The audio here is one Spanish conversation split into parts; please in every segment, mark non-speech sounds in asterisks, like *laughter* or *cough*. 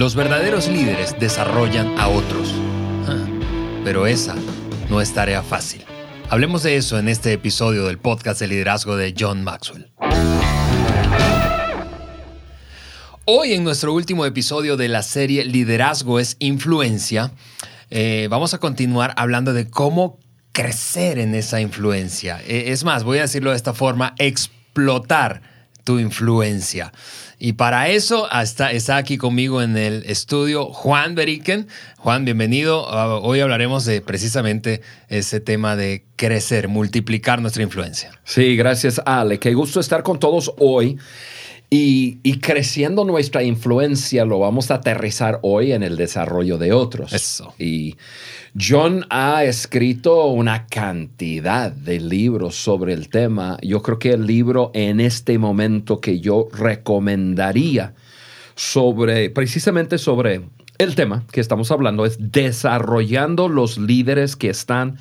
Los verdaderos líderes desarrollan a otros. Ah, pero esa no es tarea fácil. Hablemos de eso en este episodio del podcast de liderazgo de John Maxwell. Hoy en nuestro último episodio de la serie Liderazgo es Influencia, eh, vamos a continuar hablando de cómo crecer en esa influencia. Eh, es más, voy a decirlo de esta forma, explotar tu influencia. Y para eso está, está aquí conmigo en el estudio Juan Beriken. Juan, bienvenido. Ah, hoy hablaremos de precisamente ese tema de crecer, multiplicar nuestra influencia. Sí, gracias Ale. Qué gusto estar con todos hoy. Y, creciendo nuestra influencia lo vamos a aterrizar hoy en el desarrollo de otros. Eso. Y John ha escrito una cantidad de libros sobre el tema. Yo creo que el libro en este momento que yo recomendaría sobre, precisamente sobre el tema que estamos hablando es desarrollando los líderes que están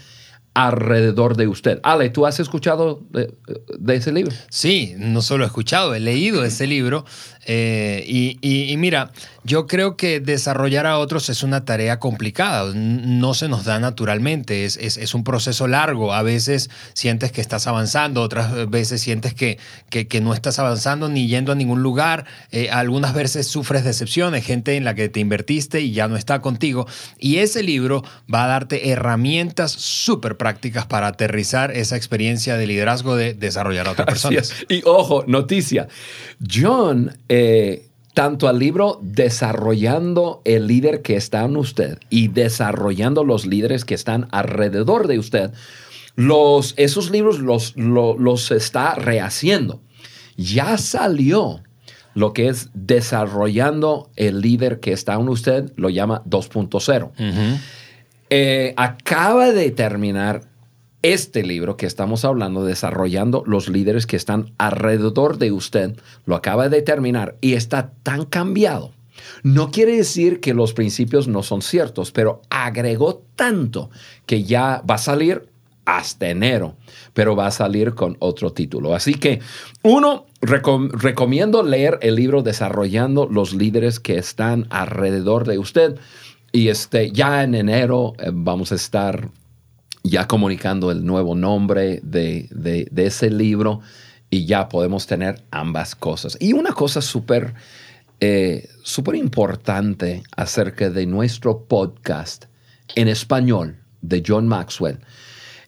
alrededor de usted. Ale, ¿tú has escuchado de, ese libro? Sí, no solo he escuchado, he leído ese libro. Eh, y, mira, yo creo que desarrollar a otros es una tarea complicada, no se nos da naturalmente, es, es, un proceso largo. A veces sientes que estás avanzando, otras veces sientes que, que, no estás avanzando ni yendo a ningún lugar. Eh, algunas veces sufres decepciones, gente en la que te invertiste y ya no está contigo. Y ese libro va a darte herramientas súper prácticas para aterrizar esa experiencia de liderazgo de desarrollar a otras personas. Y ojo, noticia, John... Eh, tanto al libro Desarrollando el líder que está en usted y desarrollando los líderes que están alrededor de usted, los, esos libros los, los, está rehaciendo. Ya salió lo que es desarrollando el líder que está en usted, lo llama 2.0. Eh, acaba de terminar este libro que estamos hablando, desarrollando los líderes que están alrededor de usted, lo acaba de terminar y está tan cambiado. No quiere decir que los principios no son ciertos, pero agregó tanto que ya va a salir hasta enero, pero va a salir con otro título. Así que, uno, recomiendo leer el libro Desarrollando los líderes que están alrededor de usted. Y este, ya en enero eh, vamos a estar ya comunicando el nuevo nombre de, ese libro y ya podemos tener ambas cosas. Y una cosa súper eh, importante acerca de nuestro podcast en español de John Maxwell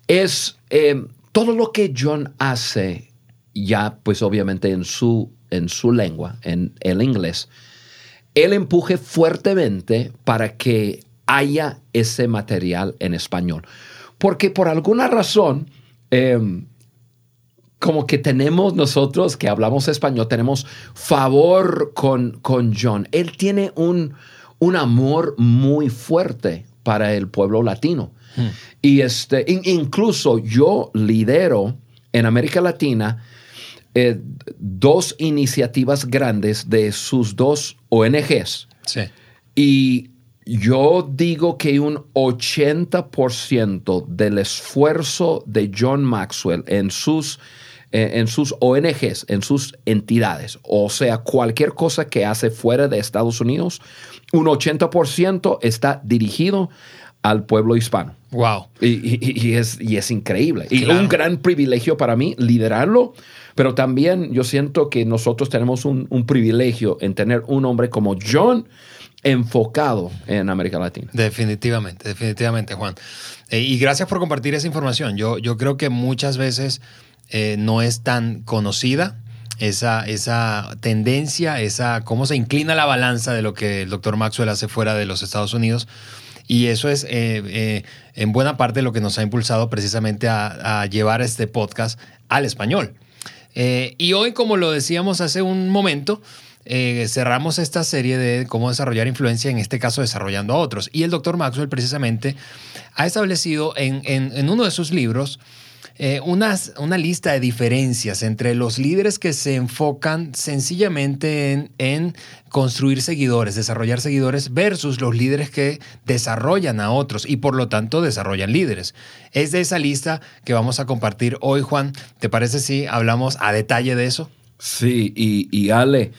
es eh, todo lo que John hace ya pues obviamente en su, en su lengua, en el inglés, él empuje fuertemente para que haya ese material en español. Porque por alguna razón, em, como que tenemos nosotros que hablamos español, tenemos favor con, con John. Él tiene un, un amor muy fuerte para el pueblo latino. Hmm. Y este, incluso yo lidero en América Latina eh, dos iniciativas grandes de sus dos ONGs. Sí. Y yo digo que un 80% del esfuerzo de John Maxwell en sus, eh, en sus ONGs, en sus entidades, o sea, cualquier cosa que hace fuera de Estados Unidos, un 80% está dirigido al pueblo hispano. Wow. Y, es, y es, increíble. Y un gran privilegio para mí liderarlo, pero también yo siento que nosotros tenemos un, un privilegio en tener un hombre como John enfocado en América Latina. Definitivamente, definitivamente, Juan. Eh, y gracias por compartir esa información. Yo, yo creo que muchas veces eh, no es tan conocida esa, esa tendencia, esa cómo se inclina la balanza de lo que el doctor Maxwell hace fuera de los Estados Unidos. Y eso es eh, en buena parte lo que nos ha impulsado precisamente a, a llevar este podcast al español. y hoy, como lo decíamos hace un momento, eh, cerramos esta serie de cómo desarrollar influencia, en este caso desarrollando a otros. Y el doctor Maxwell precisamente ha establecido en, uno de sus libros eh, una, lista de diferencias entre los líderes que se enfocan sencillamente en, construir seguidores, desarrollar seguidores, versus los líderes que desarrollan a otros y por lo tanto desarrollan líderes. Es de esa lista que vamos a compartir hoy, Juan. ¿Te parece si hablamos a detalle de eso? Sí, y, y Ale,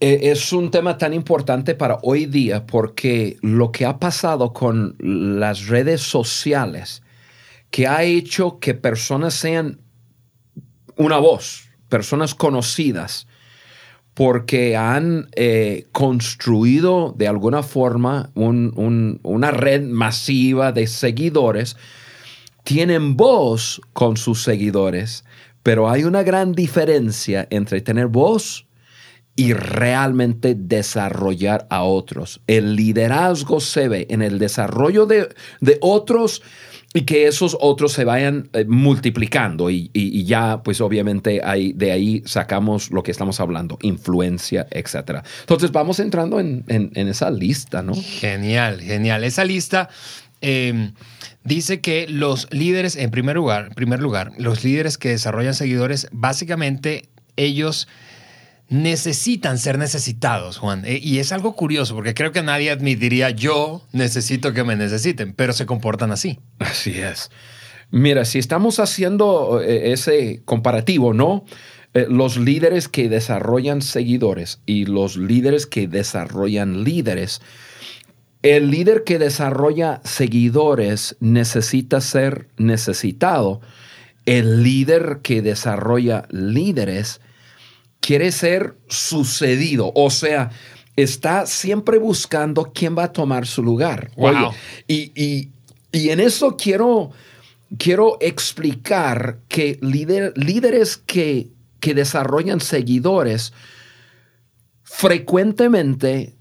es un tema tan importante para hoy día porque lo que ha pasado con las redes sociales, que ha hecho que personas sean una voz, personas conocidas, porque han eh, construido de alguna forma una red masiva de seguidores, tienen voz con sus seguidores, pero hay una gran diferencia entre tener voz y realmente desarrollar a otros. El liderazgo se ve en el desarrollo de, otros y que esos otros se vayan eh, multiplicando y, ya pues obviamente ahí, de ahí sacamos lo que estamos hablando, influencia, etc. Entonces vamos entrando en, esa lista, ¿no? Genial, genial. Esa lista em, dice que los líderes, en primer lugar, en primer lugar, los líderes que desarrollan seguidores, básicamente ellos necesitan ser necesitados, Juan. E, y es algo curioso porque creo que nadie admitiría yo necesito que me necesiten, pero se comportan así. Así es. Mira, si estamos haciendo eh, ese comparativo, ¿no? Eh, los líderes que desarrollan seguidores y los líderes que desarrollan líderes, el líder que desarrolla seguidores necesita ser necesitado. El líder que desarrolla líderes quiere ser sucedido, o sea, está siempre buscando quién va a tomar su lugar. y, en eso quiero, quiero explicar que líderes que, que desarrollan seguidores frecuentemente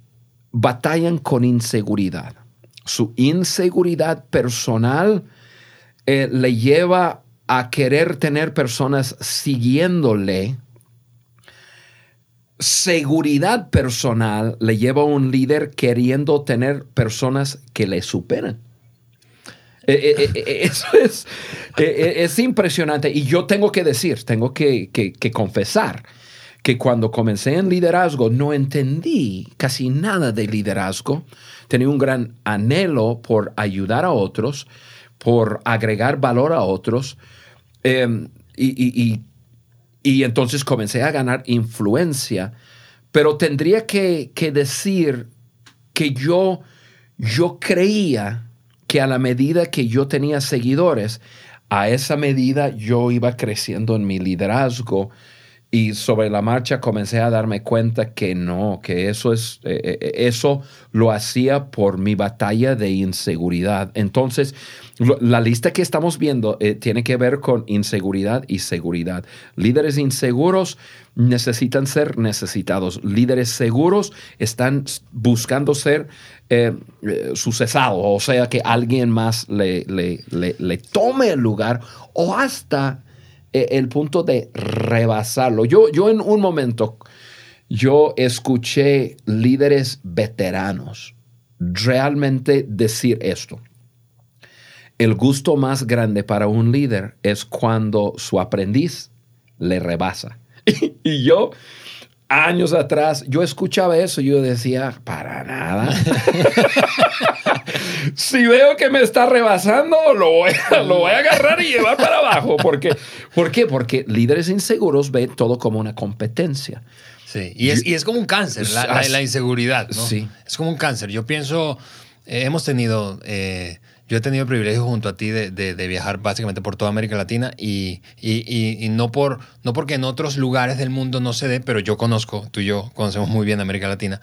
batallan con inseguridad. Su inseguridad personal eh, le lleva a querer tener personas siguiéndole seguridad personal le lleva a un líder queriendo tener personas que le superan. Eh, eh, eh, *laughs* eso es, es, impresionante. Y yo tengo que decir, tengo que, confesar que cuando comencé en liderazgo no entendí casi nada de liderazgo. Tenía un gran anhelo por ayudar a otros, por agregar valor a otros. Em, y entonces comencé a ganar influencia, pero tendría que, decir que yo, yo creía que a la medida que yo tenía seguidores, a esa medida yo iba creciendo en mi liderazgo y sobre la marcha comencé a darme cuenta que no, que eso es eh, eh, eh, eso lo hacía por mi batalla de inseguridad. Entonces, la lista que estamos viendo tiene que ver con inseguridad y seguridad. Líderes inseguros necesitan ser necesitados. Líderes seguros están buscando ser sucesados, o sea, que alguien más le, le, le tome el lugar o hasta el punto de rebasarlo. Yo, yo en un momento, yo escuché líderes veteranos realmente decir esto. El gusto más grande para un líder es cuando su aprendiz le rebasa. *laughs* y yo años atrás, yo escuchaba eso y yo decía, para nada. *laughs* si veo que me está rebasando, lo voy, a, lo voy a agarrar y llevar para abajo. Porque, ¿Por qué? Porque líderes inseguros ven todo como una competencia. Sí, y es, y es como un cáncer, la, la, inseguridad. ¿no? Sí. Es como un cáncer. Yo pienso, eh, hemos tenido... Eh, yo he tenido el privilegio junto a ti de, viajar básicamente por toda América Latina y, no, por, no porque en otros lugares del mundo no se dé, pero yo conozco, tú y yo conocemos muy bien América Latina.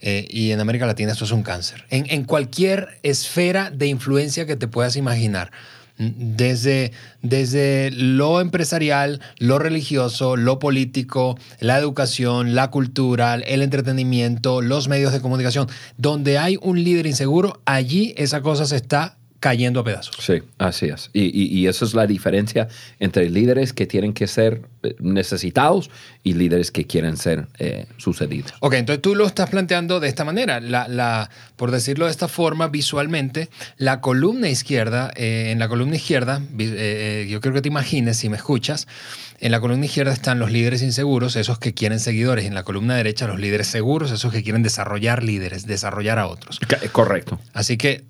Eh, y en América Latina esto es un cáncer. En, cualquier esfera de influencia que te puedas imaginar desde, desde lo empresarial, lo religioso, lo político, la educación, la cultura, el entretenimiento, los medios de comunicación. Donde hay un líder inseguro, allí esa cosa se está cayendo a pedazos. Sí, así es. Y, y, esa es la diferencia entre líderes que tienen que ser eh, necesitados y líderes que quieren ser eh, sucedidos. Ok, entonces tú lo estás planteando de esta manera. La, la, por decirlo de esta forma, visualmente, la columna izquierda, eh, en la columna izquierda, yo creo que te imagines, si me escuchas, en la columna izquierda están los líderes inseguros, esos que quieren seguidores. En la columna derecha, los líderes seguros, esos que quieren desarrollar líderes, desarrollar a otros. Correcto. Así que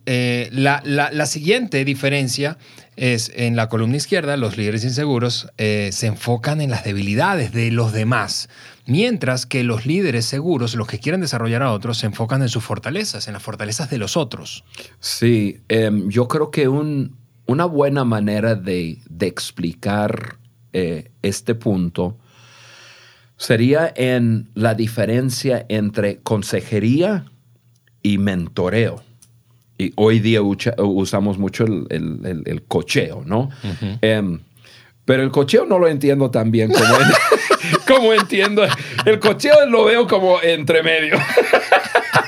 la, la la siguiente diferencia es en la columna izquierda, los líderes inseguros eh, se enfocan en las debilidades de los demás, mientras que los líderes seguros, los que quieren desarrollar a otros, se enfocan en sus fortalezas, en las fortalezas de los otros. Sí, em, yo creo que una buena manera de, explicar eh, este punto sería en la diferencia entre consejería y mentoreo. Y hoy día usamos mucho el, cocheo, ¿no? Em, pero el cocheo no lo entiendo tan bien como, *laughs* como entiendo. El cocheo lo veo como entre medio. *laughs*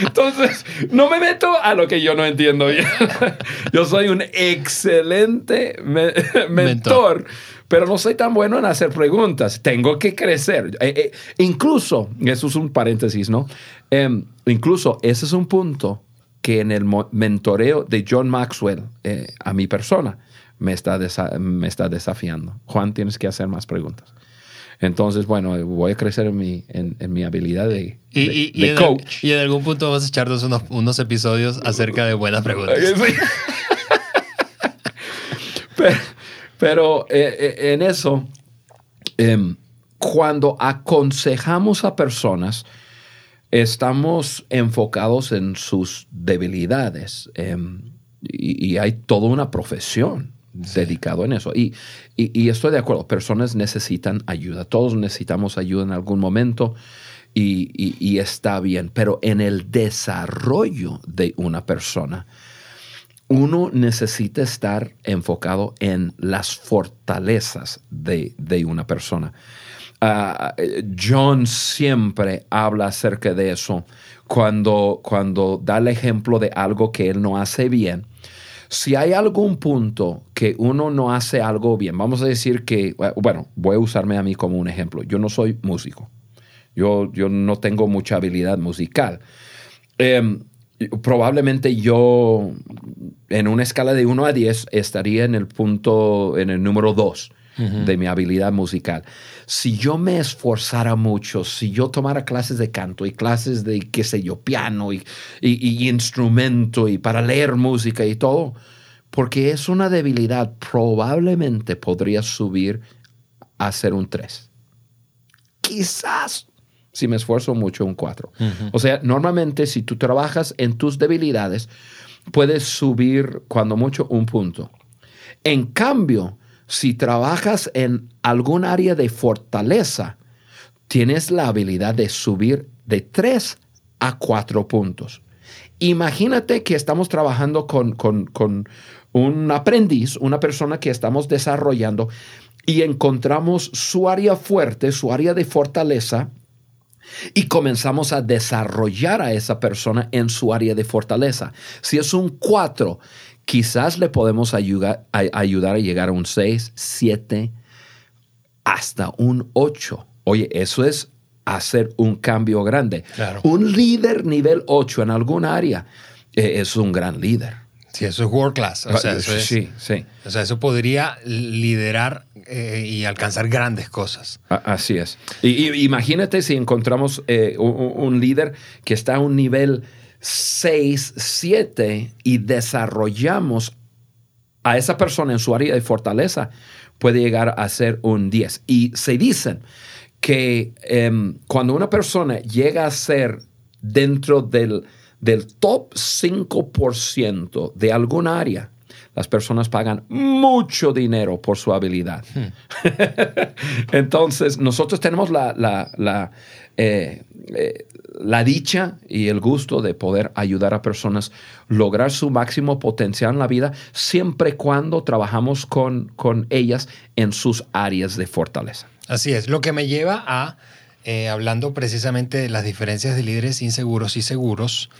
Entonces, no me meto a lo que yo no entiendo bien. *laughs* Yo soy un excelente *laughs* mentor, pero no soy tan bueno en hacer preguntas. Tengo que crecer. Eh, eh, incluso, eso es un paréntesis, ¿no? Em, incluso ese es un punto que en el mentoreo de John Maxwell eh, a mi persona me está, me está desafiando. Juan, tienes que hacer más preguntas. Entonces, bueno, voy a crecer en mi, en, mi habilidad de, coach. y en algún punto vamos a echarnos unos, unos episodios acerca de buenas preguntas. *laughs* pero, eh, eh, en eso, em, cuando aconsejamos a personas, estamos enfocados en sus debilidades em, y, hay toda una profesión dedicada en eso. Y, y, estoy de acuerdo, personas necesitan ayuda, todos necesitamos ayuda en algún momento y, está bien, pero en el desarrollo de una persona, uno necesita estar enfocado en las fortalezas de, de una persona. Ah, John siempre habla acerca de eso cuando, cuando da el ejemplo de algo que él no hace bien. Si hay algún punto que uno no hace algo bien, vamos a decir que, bueno, voy a usarme a mí como un ejemplo. Yo no soy músico. Yo, yo no tengo mucha habilidad musical. Em, probablemente yo, en una escala de 1 a 10, estaría en el punto, en el número 2 de mi habilidad musical. Si yo me esforzara mucho, si yo tomara clases de canto y clases de, qué sé yo, piano y, y, instrumento y para leer música y todo, porque es una debilidad, probablemente podría subir a ser un 3. Quizás si me esfuerzo mucho, un 4. O sea, normalmente si tú trabajas en tus debilidades, puedes subir cuando mucho un punto. En cambio, si trabajas en algún área de fortaleza, tienes la habilidad de subir de 3 a 4 puntos. Imagínate que estamos trabajando con, con un aprendiz, una persona que estamos desarrollando y encontramos su área fuerte, su área de fortaleza, y comenzamos a desarrollar a esa persona en su área de fortaleza. Si es un 4 quizás le podemos ayudar a, ayudar a llegar a un 6, 7, hasta un 8. Oye, eso es hacer un cambio grande. Un líder nivel 8 en alguna área eh, es un gran líder. Sí, eso es world class. O sea, eso sí, sí. O sea, eso podría liderar eh, y alcanzar grandes cosas. Así es. Y, imagínate si encontramos eh, un, líder que está a un nivel 6, 7 y desarrollamos a esa persona en su área de fortaleza, puede llegar a ser un 10. Y se dicen que em, cuando una persona llega a ser dentro del, del top 5% de alguna área, las personas pagan mucho dinero por su habilidad. Hmm. *laughs* Entonces, nosotros tenemos la, la, eh, eh, la dicha y el gusto de poder ayudar a personas lograr su máximo potencial en la vida siempre y cuando trabajamos con, con ellas en sus áreas de fortaleza. Así es, lo que me lleva a, eh, hablando precisamente de las diferencias de líderes inseguros y seguros,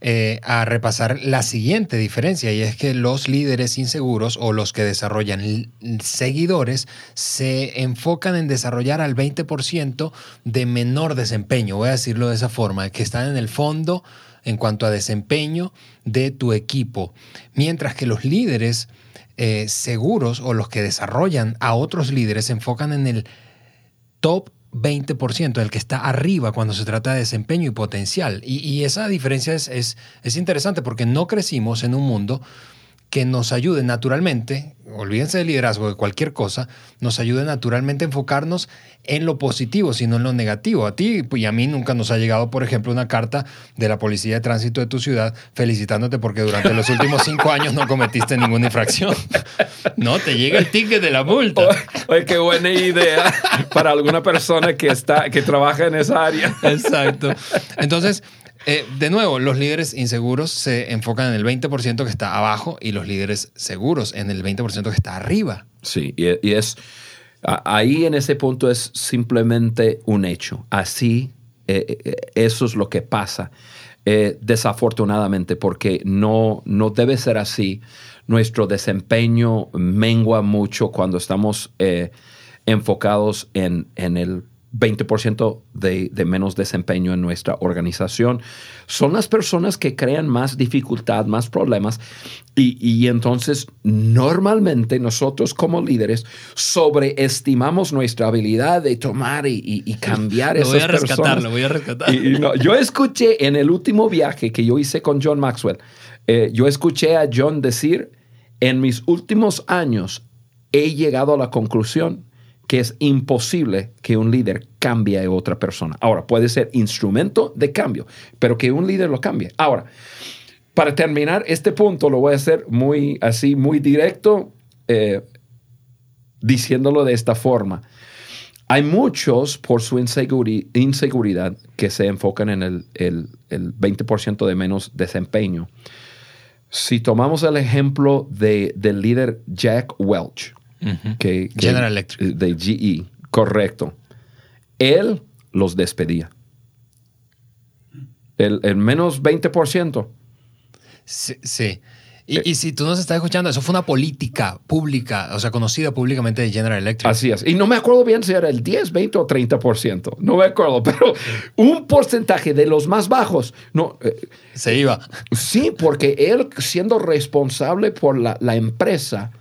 eh, a repasar la siguiente diferencia y es que los líderes inseguros o los que desarrollan seguidores se enfocan en desarrollar al 20% de menor desempeño, voy a decirlo de esa forma, que están en el fondo en cuanto a desempeño de tu equipo, mientras que los líderes eh, seguros o los que desarrollan a otros líderes se enfocan en el top 20%, el que está arriba cuando se trata de desempeño y potencial. Y, esa diferencia es, es interesante porque no crecimos en un mundo que nos ayude naturalmente, olvídense del liderazgo, de cualquier cosa, nos ayude naturalmente a enfocarnos en lo positivo, sino en lo negativo. A ti y a mí nunca nos ha llegado, por ejemplo, una carta de la Policía de Tránsito de tu ciudad felicitándote porque durante los últimos cinco años no cometiste ninguna infracción. No, te llega el ticket de la multa. *laughs* Oye, qué buena idea para alguna persona que, está, que trabaja en esa área. Exacto. Entonces, eh, de nuevo, los líderes inseguros se enfocan en el 20% que está abajo y los líderes seguros en el 20% que está arriba. Sí, y, es ahí en ese punto es simplemente un hecho. Así, eh, eh, eso es lo que pasa. desafortunadamente, porque no, no debe ser así. Nuestro desempeño mengua mucho cuando estamos enfocados en, en el 20% de, de, menos desempeño en nuestra organización. Son las personas que crean más dificultad, más problemas y, entonces normalmente nosotros como líderes sobreestimamos nuestra habilidad de tomar y, cambiar *laughs* lo esas voy a rescatar, Lo voy a rescatar. yo escuché en el último viaje que yo hice con John Maxwell, eh, yo escuché a John decir, en mis últimos años he llegado a la conclusión que es imposible que un líder cambie a otra persona. Ahora, puede ser instrumento de cambio, pero que un líder lo cambie. Ahora, para terminar este punto, lo voy a hacer muy así, muy directo, eh, diciéndolo de esta forma. Hay muchos por su inseguridad que se enfocan en el, el 20% de menos desempeño. Si tomamos el ejemplo de, del líder Jack Welch, que, General Electric. De GE, correcto. Él los despedía. El, menos 20%. Sí. sí. Y, y, si tú nos estás escuchando, eso fue una política pública, o sea, conocida públicamente de General Electric. Así es. Y no me acuerdo bien si era el 10, 20 o 30%. No me acuerdo, *laughs* pero un porcentaje de los más bajos. No, eh, Se iba. Sí, porque él, siendo responsable por la, la empresa,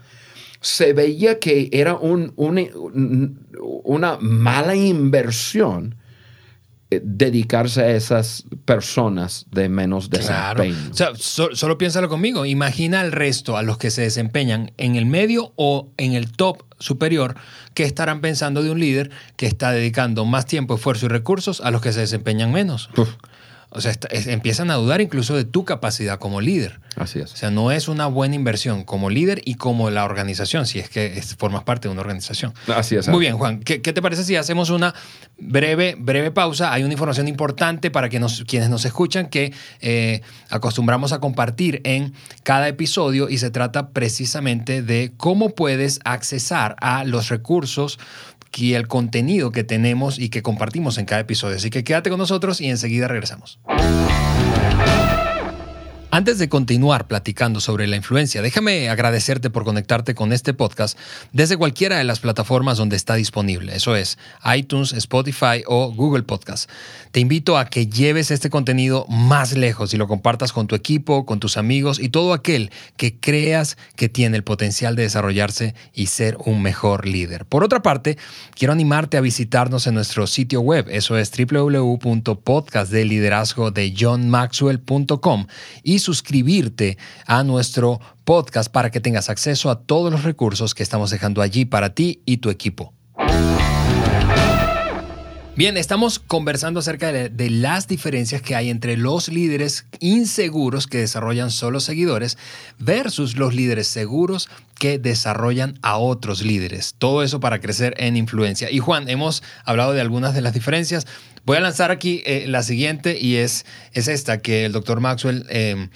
se veía que era un, una mala inversión eh, dedicarse a esas personas de menos desempeño. Claro. O sea, solo piénsalo conmigo. Imagina al resto, a los que se desempeñan en el medio o en el top superior, que estarán pensando de un líder que está dedicando más tiempo, esfuerzo y recursos a los que se desempeñan menos. O sea, empiezan a dudar incluso de tu capacidad como líder. Así es. O sea, no es una buena inversión como líder y como la organización, si es que formas parte de una organización. Así es. Muy bien, Juan. ¿Qué, te parece si hacemos una breve, breve pausa? Hay una información importante para que nos, quienes nos escuchan que eh, acostumbramos a compartir en cada episodio y se trata precisamente de cómo puedes accesar a los recursos y el contenido que tenemos y que compartimos en cada episodio. Así que quédate con nosotros y enseguida regresamos. Antes de continuar platicando sobre la influencia, déjame agradecerte por conectarte con este podcast desde cualquiera de las plataformas donde está disponible. Eso es iTunes, Spotify o Google Podcast. Te invito a que lleves este contenido más lejos y lo compartas con tu equipo, con tus amigos y todo aquel que creas que tiene el potencial de desarrollarse y ser un mejor líder. Por otra parte, quiero animarte a visitarnos en nuestro sitio web. Eso es www.podcastdeliderazgodejohnmaxwell.com y suscribirte a nuestro podcast para que tengas acceso a todos los recursos que estamos dejando allí para ti y tu equipo. Bien, estamos conversando acerca de, las diferencias que hay entre los líderes inseguros que desarrollan solo seguidores versus los líderes seguros que desarrollan a otros líderes. Todo eso para crecer en influencia. Y Juan, hemos hablado de algunas de las diferencias. Voy a lanzar aquí eh, la siguiente y es, es esta que el doctor Maxwell eh,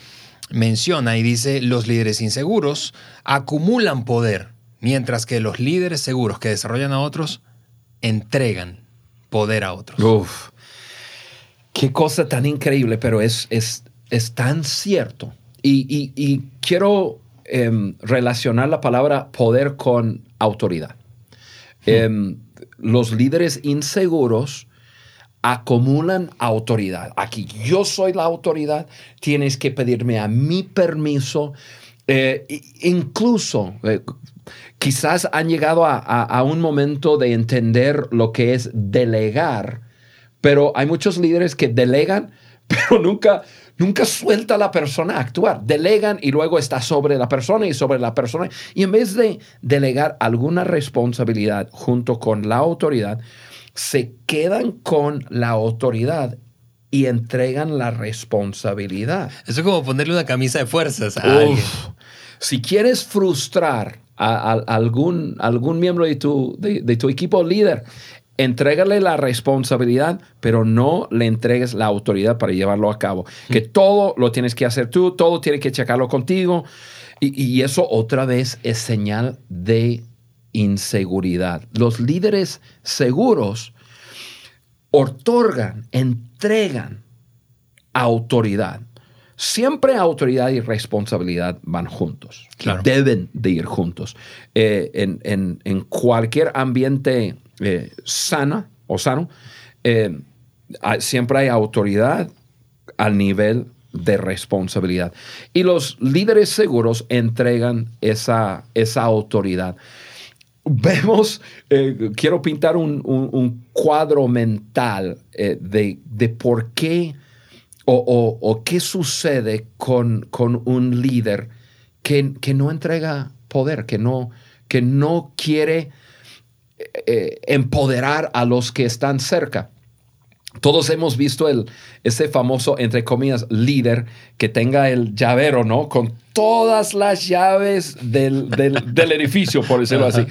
menciona y dice, los líderes inseguros acumulan poder, mientras que los líderes seguros que desarrollan a otros entregan poder a otros. Uf, qué cosa tan increíble, pero es, es, es tan cierto. Y, quiero em, relacionar la palabra poder con autoridad. Hmm. Em, los líderes inseguros acumulan autoridad. Aquí yo soy la autoridad, tienes que pedirme a mi permiso Eh, incluso, eh, quizás han llegado a, un momento de entender lo que es delegar, pero hay muchos líderes que delegan, *laughs* pero nunca, nunca suelta a la persona a actuar. Delegan y luego está sobre la persona y sobre la persona. Y en vez de delegar alguna responsabilidad junto con la autoridad, se quedan con la autoridad y entregan la responsabilidad. Eso es como ponerle una camisa de fuerzas a alguien. Si quieres frustrar a, algún, algún miembro de tu, de, tu equipo líder, entrégale la responsabilidad, pero no le entregues la autoridad para llevarlo a cabo. Que mm. todo lo tienes que hacer tú, todo tiene que checarlo contigo. Y, y, eso otra vez es señal de inseguridad. Los líderes seguros otorgan, entregan autoridad. Siempre autoridad y responsabilidad van juntos. Deben de ir juntos. Eh, en, cualquier ambiente eh, sana o sano, eh, siempre hay autoridad al nivel de responsabilidad. Y los líderes seguros entregan esa, esa autoridad vemos, eh, quiero pintar un, cuadro mental eh, de, por qué o, qué sucede con, con un líder que, no entrega poder, que no, que no quiere eh, empoderar a los que están cerca. Todos hemos visto el, ese famoso, entre comillas, líder que tenga el llavero, ¿no? Con todas las llaves del, *laughs* edificio, por decirlo así.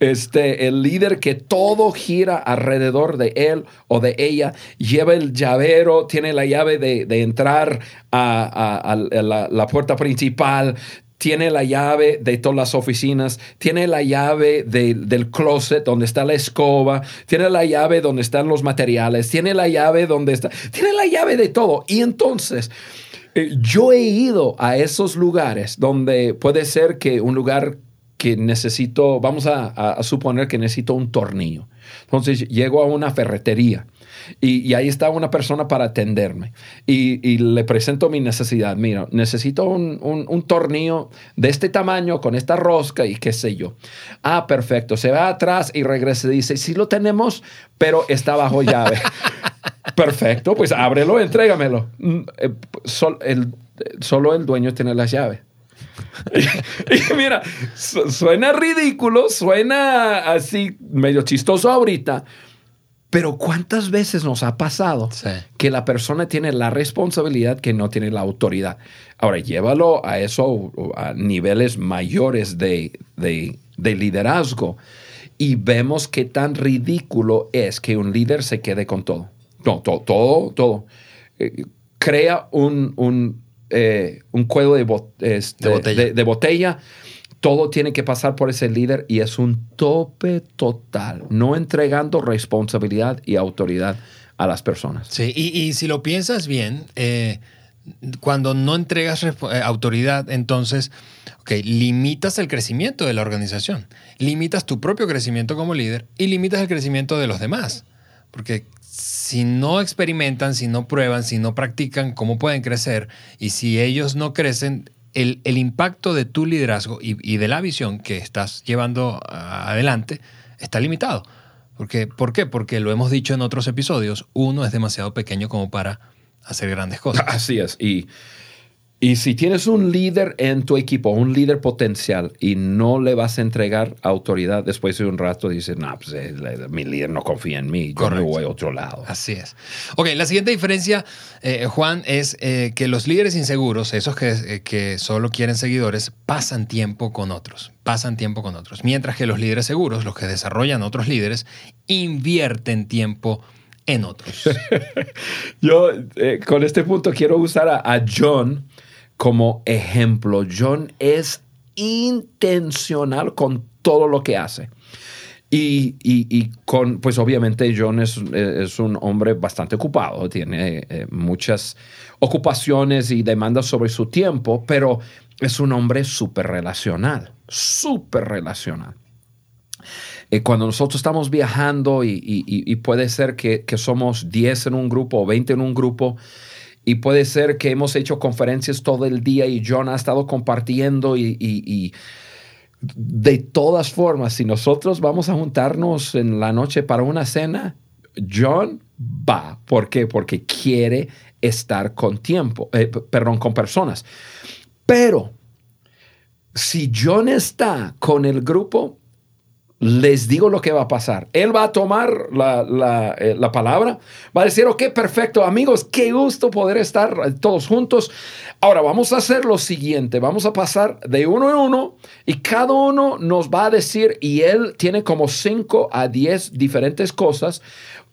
Este, el líder que todo gira alrededor de él o de ella, lleva el llavero, tiene la llave de, entrar a, la, puerta principal, tiene la llave de todas las oficinas, tiene la llave del closet donde está la escoba, tiene la llave donde están los materiales, tiene la llave donde está, tiene la llave de todo. Y entonces, eh, yo he ido a esos lugares donde puede ser que un lugar que necesito, vamos a suponer que necesito un tornillo. Entonces llego a una ferretería y, ahí está una persona para atenderme. Y, le presento mi necesidad. Mira, necesito un, tornillo de este tamaño, con esta rosca y qué sé yo. Ah, perfecto. Se va atrás y regresa y dice, sí lo tenemos, pero está bajo llave. *laughs* perfecto, pues ábrelo, entrégamelo. Mm, eh, solo el dueño tiene las llaves. *laughs* y, mira, suena ridículo, suena así medio chistoso ahorita, pero ¿cuántas veces nos ha pasado que la persona tiene la responsabilidad que no tiene la autoridad? Ahora, llévalo a eso, a niveles mayores de, liderazgo y vemos qué tan ridículo es que un líder se quede con todo. No, todo, todo, todo. Eh, crea un, un, eh, cuello este, de botella todo tiene que pasar por ese líder y es un tope total, no entregando responsabilidad y autoridad a las personas. Sí, y, si lo piensas bien, eh, cuando no entregas eh, autoridad, entonces, ok, limitas el crecimiento de la organización, limitas tu propio crecimiento como líder y limitas el crecimiento de los demás. Porque si no experimentan, si no prueban, si no practican, ¿cómo pueden crecer? Y si ellos no crecen, el, impacto de tu liderazgo y, de la visión que estás llevando adelante está limitado. Porque, ¿Por qué? Porque lo hemos dicho en otros episodios, uno es demasiado pequeño como para hacer grandes cosas. *laughs* Así es. Y y si tienes un líder en tu equipo, un líder potencial, y no le vas a entregar autoridad después de un rato, dices, no, pues eh, mi líder no confía en mí, yo me voy a otro lado. Así es. Ok, la siguiente diferencia, eh, Juan, es eh, que los líderes inseguros, esos que, que solo quieren seguidores, pasan tiempo con otros, pasan tiempo con otros. Mientras que los líderes seguros, los que desarrollan otros líderes, invierten tiempo en otros. *laughs* Yo con este punto quiero usar a John como ejemplo. John es intencional con todo lo que hace. Y, con, pues obviamente John es, un hombre bastante ocupado, tiene eh, muchas ocupaciones y demandas sobre su tiempo, pero es un hombre súper relacional, súper relacional. Eh, cuando nosotros estamos viajando y, puede ser que, que somos 10 en un grupo o 20 en un grupo, y puede ser que hemos hecho conferencias todo el día y John ha estado compartiendo y, de todas formas, si nosotros vamos a juntarnos en la noche para una cena, John va. ¿Por qué? Porque quiere estar con tiempo, eh, perdón, con personas. Pero si John está con el grupo, les digo lo que va a pasar. Él va a tomar la, eh, la palabra, va a decir, ok, perfecto, amigos, qué gusto poder estar todos juntos. Ahora vamos a hacer lo siguiente, vamos a pasar de uno en uno y cada uno nos va a decir, y él tiene como 5 a 10 diferentes cosas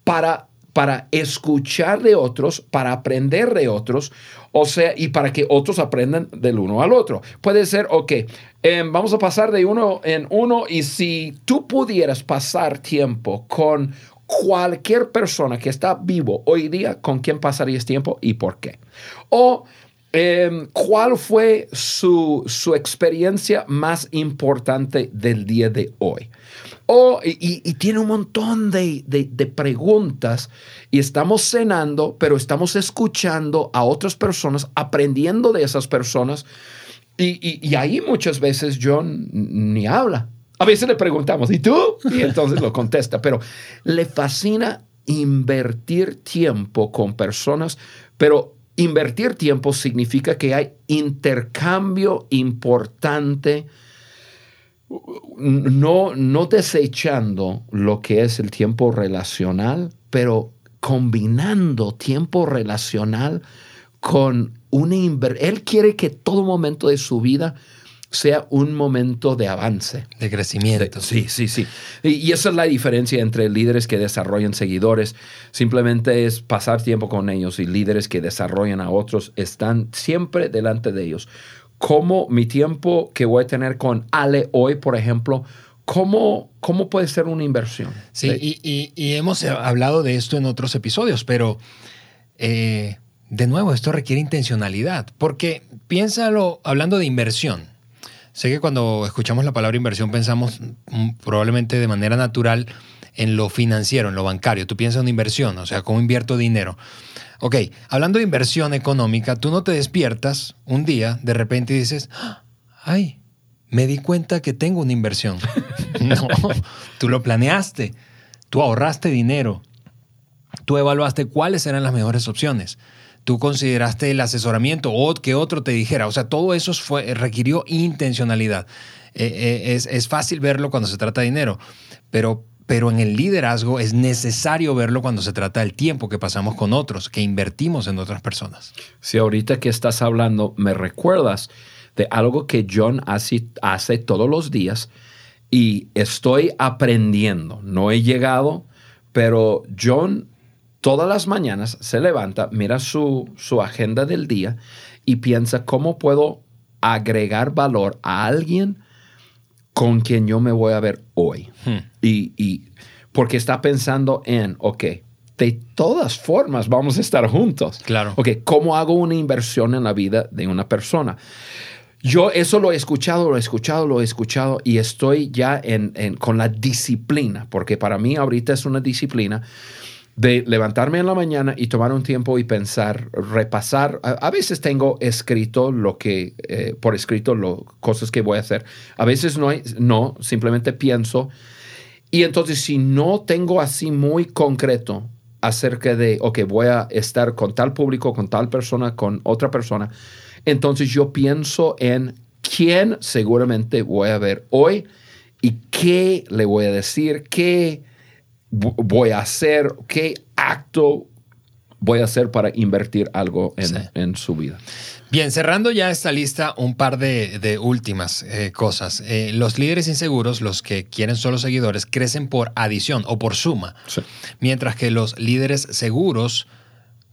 para para escuchar de otros, para aprender de otros, o sea, y para que otros aprendan del uno al otro. Puede ser, ok, em, vamos a pasar de uno en uno y si tú pudieras pasar tiempo con cualquier persona que está vivo hoy día, ¿con quién pasarías tiempo y por qué? O em, ¿cuál fue su, su experiencia más importante del día de hoy? Oh, y- y tiene un montón de, de- de preguntas y estamos cenando, pero estamos escuchando a otras personas, aprendiendo de esas personas y, y- y ahí muchas veces John ni habla. A veces le preguntamos, ¿y tú? Y entonces lo contesta, pero le fascina invertir tiempo con personas, pero invertir tiempo significa que hay intercambio importante no, no desechando lo que es el tiempo relacional, pero combinando tiempo relacional con una. Él quiere que todo momento de su vida sea un momento de avance. De crecimiento. Sí, sí, sí. Y, y esa es la diferencia entre líderes que desarrollan seguidores. Simplemente es pasar tiempo con ellos y líderes que desarrollan a otros están siempre delante de ellos. Como mi tiempo que voy a tener con Ale hoy, por ejemplo, ¿cómo, cómo puede ser una inversión? Sí, y, y- y hemos hablado de esto en otros episodios, pero eh, de nuevo, esto requiere intencionalidad, porque piénsalo hablando de inversión. Sé que cuando escuchamos la palabra inversión pensamos mm, probablemente de manera natural en lo financiero, en lo bancario. Tú piensas en inversión, o sea, cómo invierto dinero. Ok, hablando de inversión económica, tú no te despiertas un día de repente y dices, "Ah, ay, me di cuenta que tengo una inversión. *laughs* no, tú lo planeaste, tú ahorraste dinero, tú evaluaste cuáles eran las mejores opciones. Tú consideraste el asesoramiento o que otro te dijera. O sea, todo eso fue, requirió intencionalidad. Eh, eh, es, es fácil verlo cuando se trata de dinero, pero, pero en el liderazgo es necesario verlo cuando se trata del tiempo que pasamos con otros, que invertimos en otras personas. Si ahorita que estás hablando me recuerdas de algo que John hace, hace todos los días y estoy aprendiendo. No he llegado, pero John todas las mañanas se levanta, mira su, su agenda del día y piensa cómo puedo agregar valor a alguien con quien yo me voy a ver hoy. Hmm. Y, y porque está pensando en, ok, de todas formas vamos a estar juntos. Claro. Ok, ¿cómo hago una inversión en la vida de una persona? Yo eso lo he escuchado, lo he escuchado, lo he escuchado y estoy ya en, en- con la disciplina, porque para mí ahorita es una disciplina de levantarme en la mañana y tomar un tiempo y pensar, repasar. A, veces tengo escrito lo que, eh, por escrito, lo, cosas que voy a hacer. A veces no, hay, no, simplemente pienso. Y entonces si no tengo así muy concreto acerca de, ok, voy a estar con tal público, con tal persona, con otra persona, entonces yo pienso en quién seguramente voy a ver hoy y qué le voy a decir, qué voy a hacer, qué acto voy a hacer para invertir algo en, Sí. en su vida. Bien, cerrando ya esta lista, un par de, de últimas eh, cosas. Eh, los líderes inseguros, los que quieren solo seguidores, crecen por adición o por suma, Sí. mientras que los líderes seguros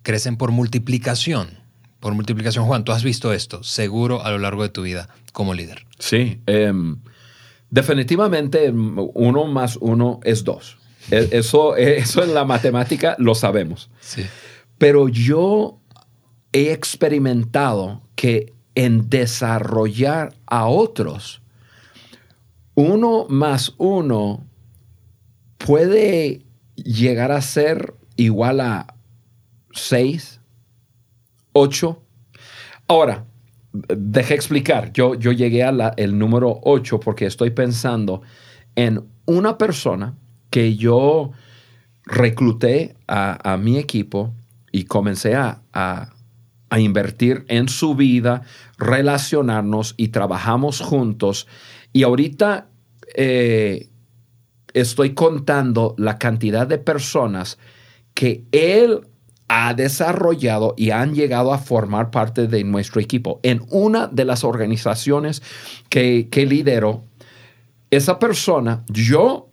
crecen por multiplicación. Por multiplicación, Juan, tú has visto esto seguro a lo largo de tu vida como líder. Sí, em, definitivamente uno más uno es dos. E- Eso, eso en la matemática lo sabemos. Sí. Pero yo he experimentado que en desarrollar a otros, uno más uno puede llegar a ser igual a seis 8. Ahora, dejé explicar. Yo, yo llegué al número 8 porque estoy pensando en una persona que yo recluté a, mi equipo y comencé a, a, invertir en su vida, relacionarnos y trabajamos juntos. Y ahorita eh, estoy contando la cantidad de personas que él ha desarrollado y han llegado a formar parte de nuestro equipo. En una de las organizaciones que, que lidero, esa persona, yo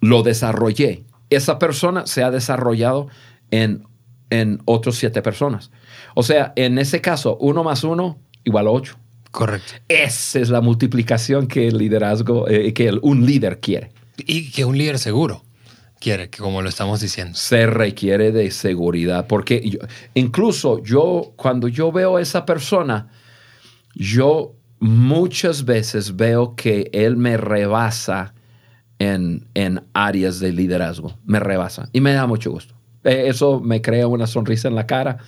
lo desarrollé. Esa persona se ha desarrollado en, en otros siete personas. O sea, en ese caso, uno más uno igual a ocho. Correcto. Esa es la multiplicación que el liderazgo, eh, que un líder quiere. Y que un líder seguro quiere, que como lo estamos diciendo. Se requiere de seguridad, porque incluso yo, cuando yo veo a esa persona, yo muchas veces veo que él me rebasa en, en áreas de liderazgo, me rebasa y me da mucho gusto. E, eso me crea una sonrisa en la cara,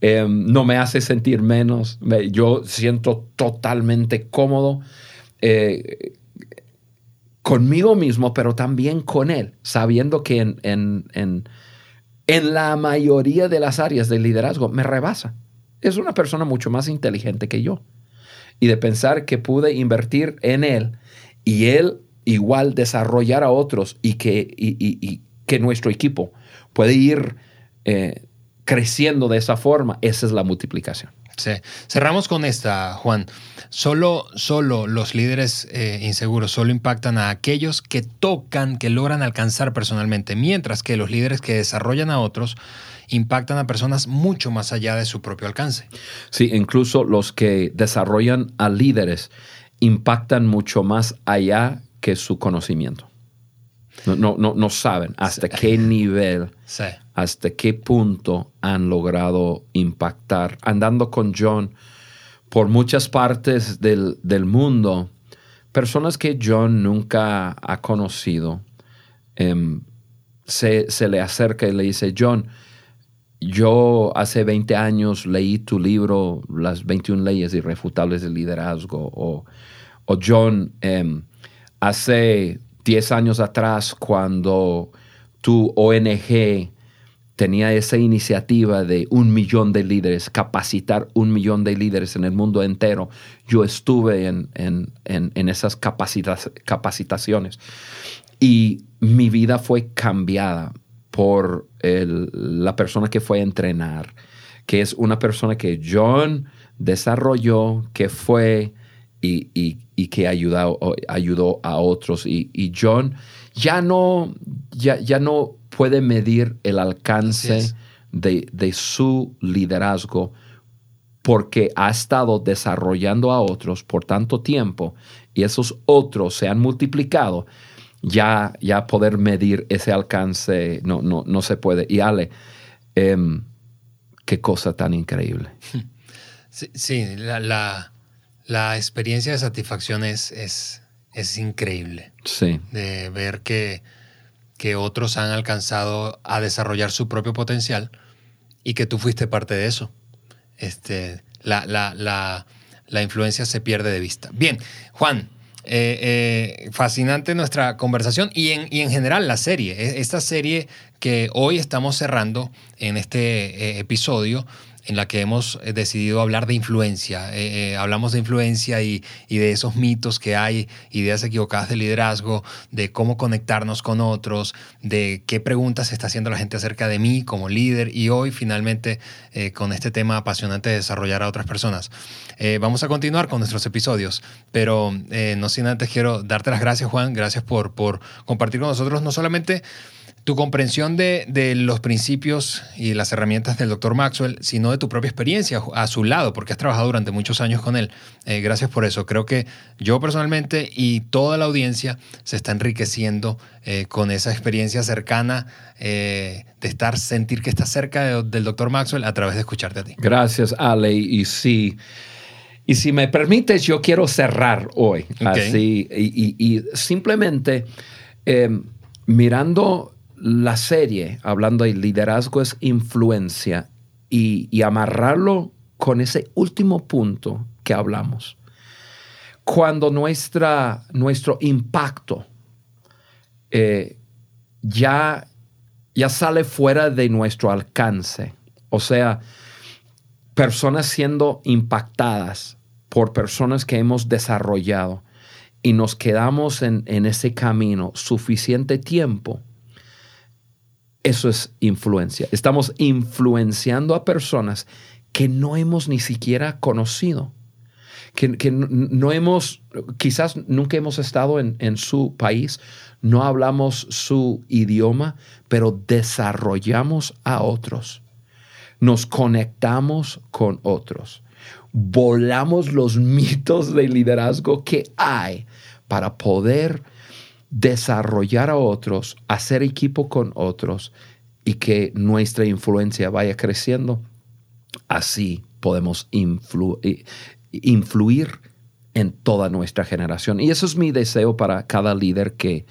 em, no me hace sentir menos, yo siento totalmente cómodo. Eh, conmigo mismo, pero también con Él, sabiendo que en, en, en, en, la mayoría de las áreas del liderazgo me rebasa. Es una persona mucho más inteligente que yo. Y de pensar que pude invertir en Él y Él igual desarrollar a otros y que, y, y, que nuestro equipo puede ir eh, creciendo de esa forma, esa es la multiplicación. Sí. Cerramos con esta, Juan. Solo, solo los líderes eh, inseguros solo impactan a aquellos que tocan, que logran alcanzar personalmente, mientras que los líderes que desarrollan a otros impactan a personas mucho más allá de su propio alcance. Sí, incluso los que desarrollan a líderes impactan mucho más allá que su conocimiento. No, no, no, saben hasta qué nivel, hasta qué punto han logrado impactar. Andando con John por muchas partes del, mundo, personas que John nunca ha conocido, em, se, le acerca y le dice, John, yo hace 20 años leí tu libro, Las 21 leyes irrefutables del liderazgo, o, o John, em, hace 10 años atrás, cuando tu ONG tenía esa iniciativa de un millón de líderes, capacitar un millón de líderes en el mundo entero, yo estuve en, esas capacitaciones. Y mi vida fue cambiada por la persona que fue a entrenar, que es una persona que John desarrolló, que fue y, que ayudó, ayudó a otros. Y, John ya no, ya, ya no puede medir el alcance de, su liderazgo porque ha estado desarrollando a otros por tanto tiempo y esos otros se han multiplicado, ya, ya poder medir ese alcance no, no, no se puede. Y Ale, em, qué cosa tan increíble. *laughs* Sí, la la experiencia de satisfacción es, es, increíble. Sí. De ver que, que otros han alcanzado a desarrollar su propio potencial y que tú fuiste parte de eso. Este, la, la, influencia se pierde de vista. Bien, Juan, eh, eh, fascinante nuestra conversación y en, y en, general la serie. E, esta serie que hoy estamos cerrando en este eh, episodio en la que hemos eh, decidido hablar de influencia. Eh, eh, hablamos de influencia y, de esos mitos que hay, ideas equivocadas de liderazgo, de cómo conectarnos con otros, de qué preguntas está haciendo la gente acerca de mí como líder y hoy finalmente con este tema apasionante de desarrollar a otras personas. vamos a continuar con nuestros episodios, pero no sin antes quiero darte las gracias Juan, gracias por, por compartir con nosotros no solamente tu comprensión de, los principios y las herramientas del doctor Maxwell, sino de tu propia experiencia a su lado, porque has trabajado durante muchos años con él. Eh, gracias por eso. Creo que yo personalmente y toda la audiencia se está enriqueciendo eh, con esa experiencia cercana eh, de estar, sentir que estás cerca del doctor Maxwell a través de escucharte a ti. Gracias, Ale. Y sí. Y si me permites, yo quiero cerrar hoy. Así. Y, simplemente mirando la serie, hablando de liderazgo es influencia, y, amarrarlo con ese último punto que hablamos. Cuando nuestra, nuestro impacto eh, ya, ya sale fuera de nuestro alcance, o sea, personas siendo impactadas por personas que hemos desarrollado y nos quedamos en, en ese camino suficiente tiempo, eso es influencia. Estamos influenciando a personas que no hemos ni siquiera conocido, que, no hemos, quizás nunca hemos estado en, su país, no hablamos su idioma, pero desarrollamos a otros. Nos conectamos con otros. Volamos los mitos de liderazgo que hay para poder desarrollar a otros, hacer equipo con otros y que nuestra influencia vaya creciendo, así podemos influir en toda nuestra generación. Y eso es mi deseo para cada líder que,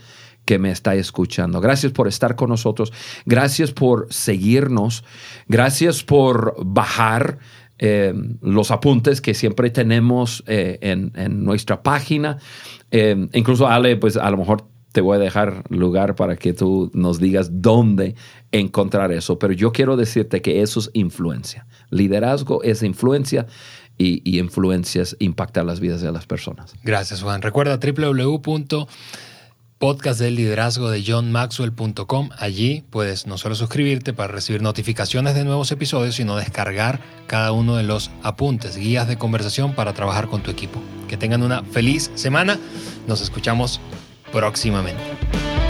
que me está escuchando. Gracias por estar con nosotros. Gracias por seguirnos. Gracias por bajar eh, los apuntes que siempre tenemos eh, en, nuestra página. Eh, incluso Ale, pues a lo mejor te voy a dejar lugar para que tú nos digas dónde encontrar eso. Pero yo quiero decirte que eso es influencia. Liderazgo es influencia y, y influencias impactan las vidas de las personas. Gracias, Juan. Recuerda www.podcastdelliderazgo de johnmaxwell.com. Allí puedes no solo suscribirte para recibir notificaciones de nuevos episodios, sino descargar cada uno de los apuntes, guías de conversación para trabajar con tu equipo. Que tengan una feliz semana. Nos escuchamos próximamente.